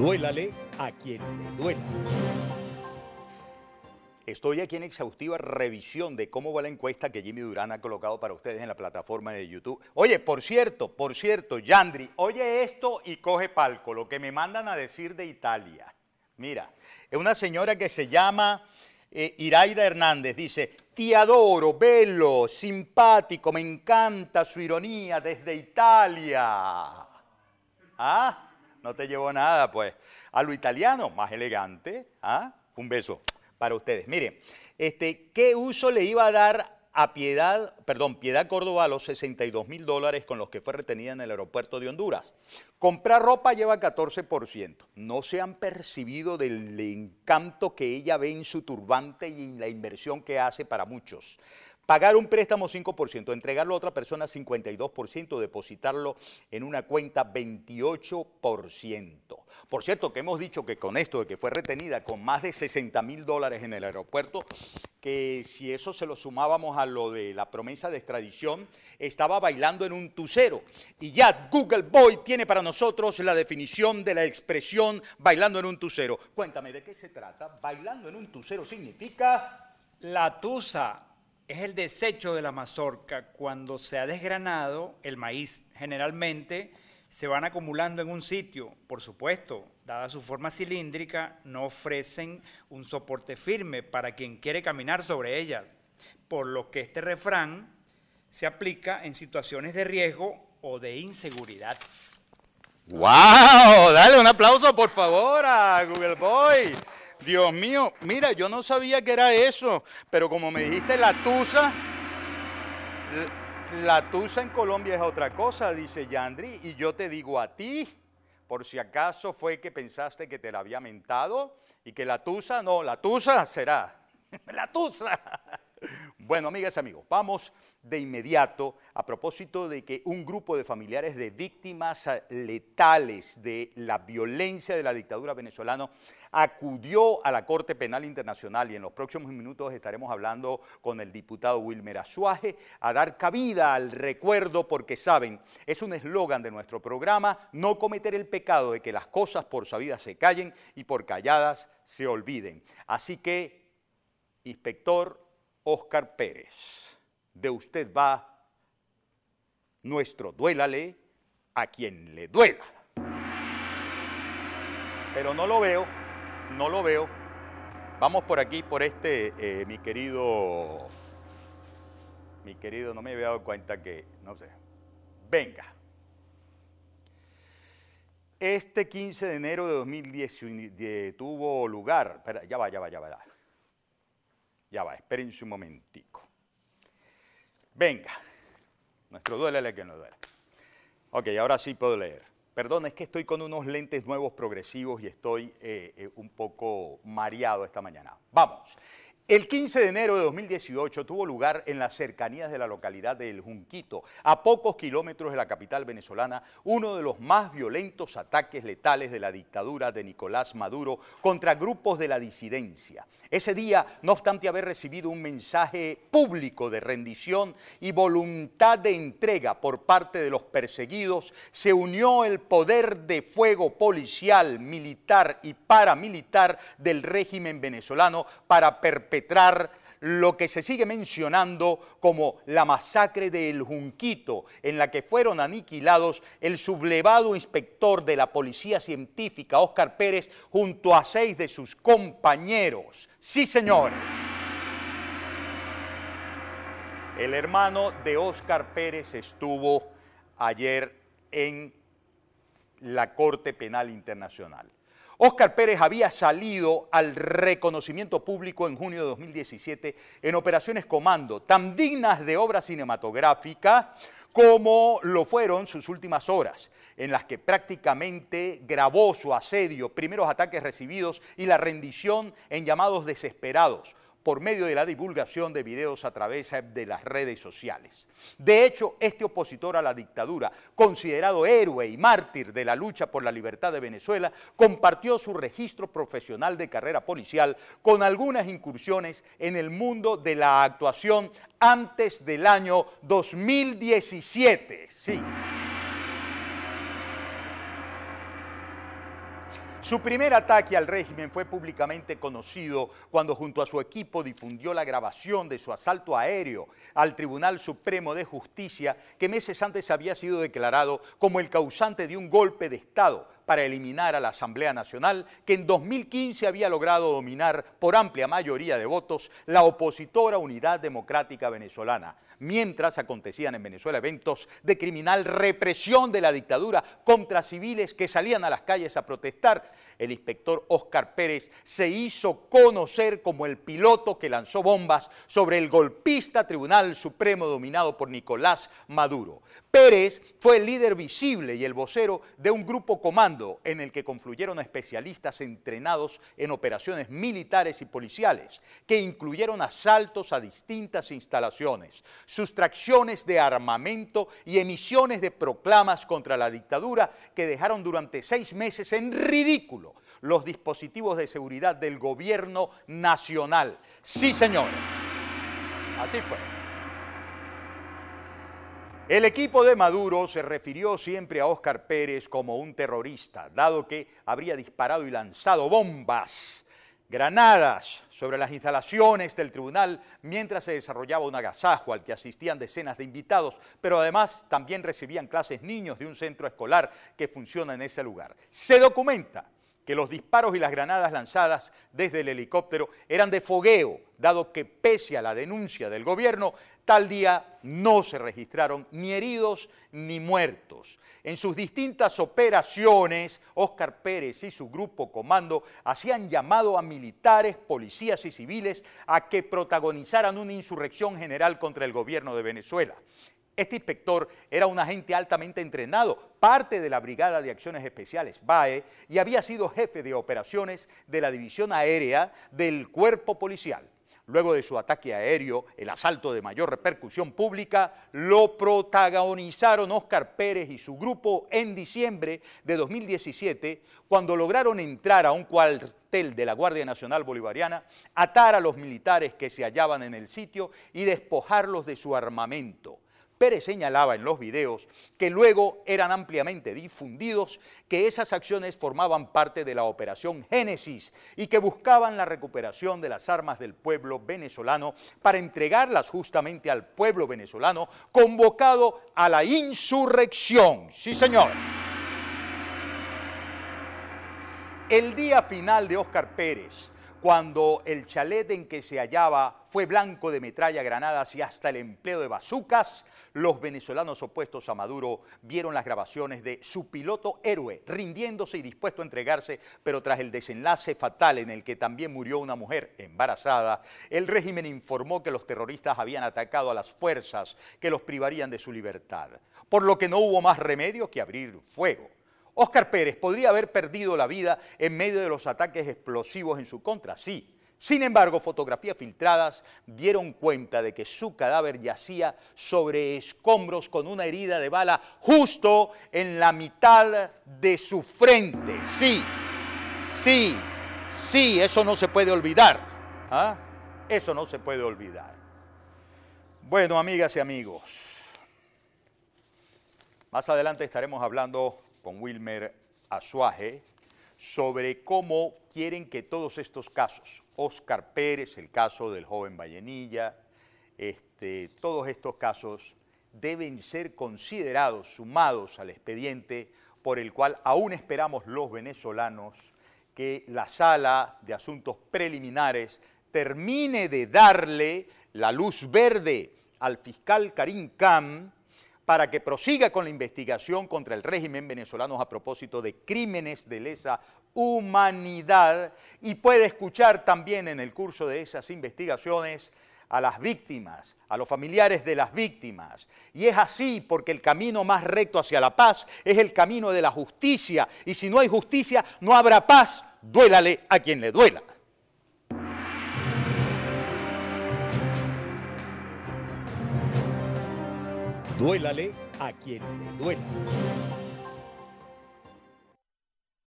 Duélale a quien le duela. Estoy aquí en exhaustiva revisión de cómo va la encuesta que Jimmy Durán ha colocado para ustedes en la plataforma de YouTube. Oye, por cierto, por cierto, Yandri, oye esto y coge palco, lo que me mandan a decir de Italia. Mira, es una señora que se llama eh, Iraida Hernández, dice, te adoro, bello, simpático, me encanta su ironía desde Italia. ¿Ah? No te llevo nada, pues. A lo italiano, más elegante. ¿Ah? Un beso para ustedes. Miren, este, ¿qué uso le iba a dar a Piedad, perdón, Piedad Córdoba los 62 mil dólares con los que fue retenida en el aeropuerto de Honduras? Comprar ropa lleva 14%. No se han percibido del encanto que ella ve en su turbante y en la inversión que hace para muchos. Pagar un préstamo 5%, entregarlo a otra persona 52%, depositarlo en una cuenta 28%. Por cierto, que hemos dicho que con esto de que fue retenida con más de 60 mil dólares en el aeropuerto, que si eso se lo sumábamos a lo de la promesa de extradición, estaba bailando en un tucero. Y ya Google Boy tiene para nosotros la definición de la expresión bailando en un tucero. Cuéntame, ¿de qué se trata? Bailando en un tucero significa... La tusa es el desecho de la mazorca. Cuando se ha desgranado el maíz, generalmente se van acumulando en un sitio. Por supuesto, dada su forma cilíndrica, no ofrecen un soporte firme para quien quiere caminar sobre ellas, por lo que este refrán se aplica en situaciones de riesgo o de inseguridad. ¡Wow! Dale un aplauso por favor a Google Boy. Dios mío, mira, yo no sabía que era eso, pero como me dijiste la tusa, la tusa en Colombia es otra cosa, dice Yandri, y yo te digo a ti, por si acaso fue que pensaste que te la había mentado y que la tusa, no, la tusa será, la tusa. Bueno, amigas y amigos, vamos de inmediato a propósito de que un grupo de familiares de víctimas letales de la violencia de la dictadura venezolana acudió a la Corte Penal Internacional y en los próximos minutos estaremos hablando con el diputado Wilmer Azuaje a dar cabida al recuerdo porque saben, es un eslogan de nuestro programa, no cometer el pecado de que las cosas por sabidas se callen y por calladas se olviden. Así que, inspector Oscar Pérez, de usted va nuestro duélale a quien le duela. Pero no lo veo no lo veo. Vamos por aquí, por este, eh, mi querido, mi querido, no me había dado cuenta que, no sé, venga. Este 15 de enero de 2010 tuvo lugar, espera, ya va, ya va, ya va, ya va, espérense un momentico. Venga, nuestro duele que no duele. Ok, ahora sí puedo leer. Perdón, es que estoy con unos lentes nuevos progresivos y estoy eh, eh, un poco mareado esta mañana. Vamos. El 15 de enero de 2018 tuvo lugar en las cercanías de la localidad de El Junquito, a pocos kilómetros de la capital venezolana, uno de los más violentos ataques letales de la dictadura de Nicolás Maduro contra grupos de la disidencia. Ese día, no obstante haber recibido un mensaje público de rendición y voluntad de entrega por parte de los perseguidos, se unió el poder de fuego policial, militar y paramilitar del régimen venezolano para perpetuar lo que se sigue mencionando como la masacre de El Junquito, en la que fueron aniquilados el sublevado inspector de la Policía Científica, Óscar Pérez, junto a seis de sus compañeros. Sí, señores. El hermano de Óscar Pérez estuvo ayer en la Corte Penal Internacional. Óscar Pérez había salido al reconocimiento público en junio de 2017 en operaciones comando, tan dignas de obra cinematográfica como lo fueron sus últimas horas, en las que prácticamente grabó su asedio, primeros ataques recibidos y la rendición en llamados desesperados, por medio de la divulgación de videos a través de las redes sociales. De hecho, este opositor a la dictadura, considerado héroe y mártir de la lucha por la libertad de Venezuela, compartió su registro profesional de carrera policial con algunas incursiones en el mundo de la actuación antes del año 2017. Sí. Su primer ataque al régimen fue públicamente conocido cuando junto a su equipo difundió la grabación de su asalto aéreo al Tribunal Supremo de Justicia que meses antes había sido declarado como el causante de un golpe de Estado para eliminar a la Asamblea Nacional que en 2015 había logrado dominar por amplia mayoría de votos la opositora Unidad Democrática Venezolana mientras acontecían en Venezuela eventos de criminal represión de la dictadura contra civiles que salían a las calles a protestar. El inspector Oscar Pérez se hizo conocer como el piloto que lanzó bombas sobre el golpista Tribunal Supremo dominado por Nicolás Maduro. Pérez fue el líder visible y el vocero de un grupo comando en el que confluyeron especialistas entrenados en operaciones militares y policiales, que incluyeron asaltos a distintas instalaciones, sustracciones de armamento y emisiones de proclamas contra la dictadura que dejaron durante seis meses en ridículo los dispositivos de seguridad del gobierno nacional. Sí, señores. Así fue. El equipo de Maduro se refirió siempre a Óscar Pérez como un terrorista, dado que habría disparado y lanzado bombas granadas sobre las instalaciones del tribunal mientras se desarrollaba un agasajo al que asistían decenas de invitados, pero además también recibían clases niños de un centro escolar que funciona en ese lugar. Se documenta que los disparos y las granadas lanzadas desde el helicóptero eran de fogueo, dado que pese a la denuncia del gobierno, tal día no se registraron ni heridos ni muertos. En sus distintas operaciones, Óscar Pérez y su grupo comando hacían llamado a militares, policías y civiles a que protagonizaran una insurrección general contra el gobierno de Venezuela. Este inspector era un agente altamente entrenado, parte de la Brigada de Acciones Especiales, BAE, y había sido jefe de operaciones de la División Aérea del Cuerpo Policial. Luego de su ataque aéreo, el asalto de mayor repercusión pública, lo protagonizaron Óscar Pérez y su grupo en diciembre de 2017, cuando lograron entrar a un cuartel de la Guardia Nacional Bolivariana, atar a los militares que se hallaban en el sitio y despojarlos de su armamento. Pérez señalaba en los videos que luego eran ampliamente difundidos que esas acciones formaban parte de la Operación Génesis y que buscaban la recuperación de las armas del pueblo venezolano para entregarlas justamente al pueblo venezolano convocado a la insurrección. Sí, señores. El día final de Óscar Pérez, cuando el chalet en que se hallaba fue blanco de metralla, granadas y hasta el empleo de bazucas, los venezolanos opuestos a Maduro vieron las grabaciones de su piloto héroe rindiéndose y dispuesto a entregarse, pero tras el desenlace fatal en el que también murió una mujer embarazada, el régimen informó que los terroristas habían atacado a las fuerzas que los privarían de su libertad, por lo que no hubo más remedio que abrir fuego. Óscar Pérez podría haber perdido la vida en medio de los ataques explosivos en su contra, sí, sin embargo, fotografías filtradas dieron cuenta de que su cadáver yacía sobre escombros con una herida de bala justo en la mitad de su frente. Sí, sí, sí, eso no se puede olvidar. ¿ah? Eso no se puede olvidar. Bueno, amigas y amigos, más adelante estaremos hablando con Wilmer Azuaje sobre cómo quieren que todos estos casos, Oscar Pérez, el caso del joven Vallenilla, este, todos estos casos deben ser considerados, sumados al expediente por el cual aún esperamos los venezolanos que la sala de asuntos preliminares termine de darle la luz verde al fiscal Karim Khan para que prosiga con la investigación contra el régimen venezolano a propósito de crímenes de lesa humanidad y puede escuchar también en el curso de esas investigaciones a las víctimas, a los familiares de las víctimas. Y es así porque el camino más recto hacia la paz es el camino de la justicia. Y si no hay justicia, no habrá paz, duélale a quien le duela. Duélale a quien le duela.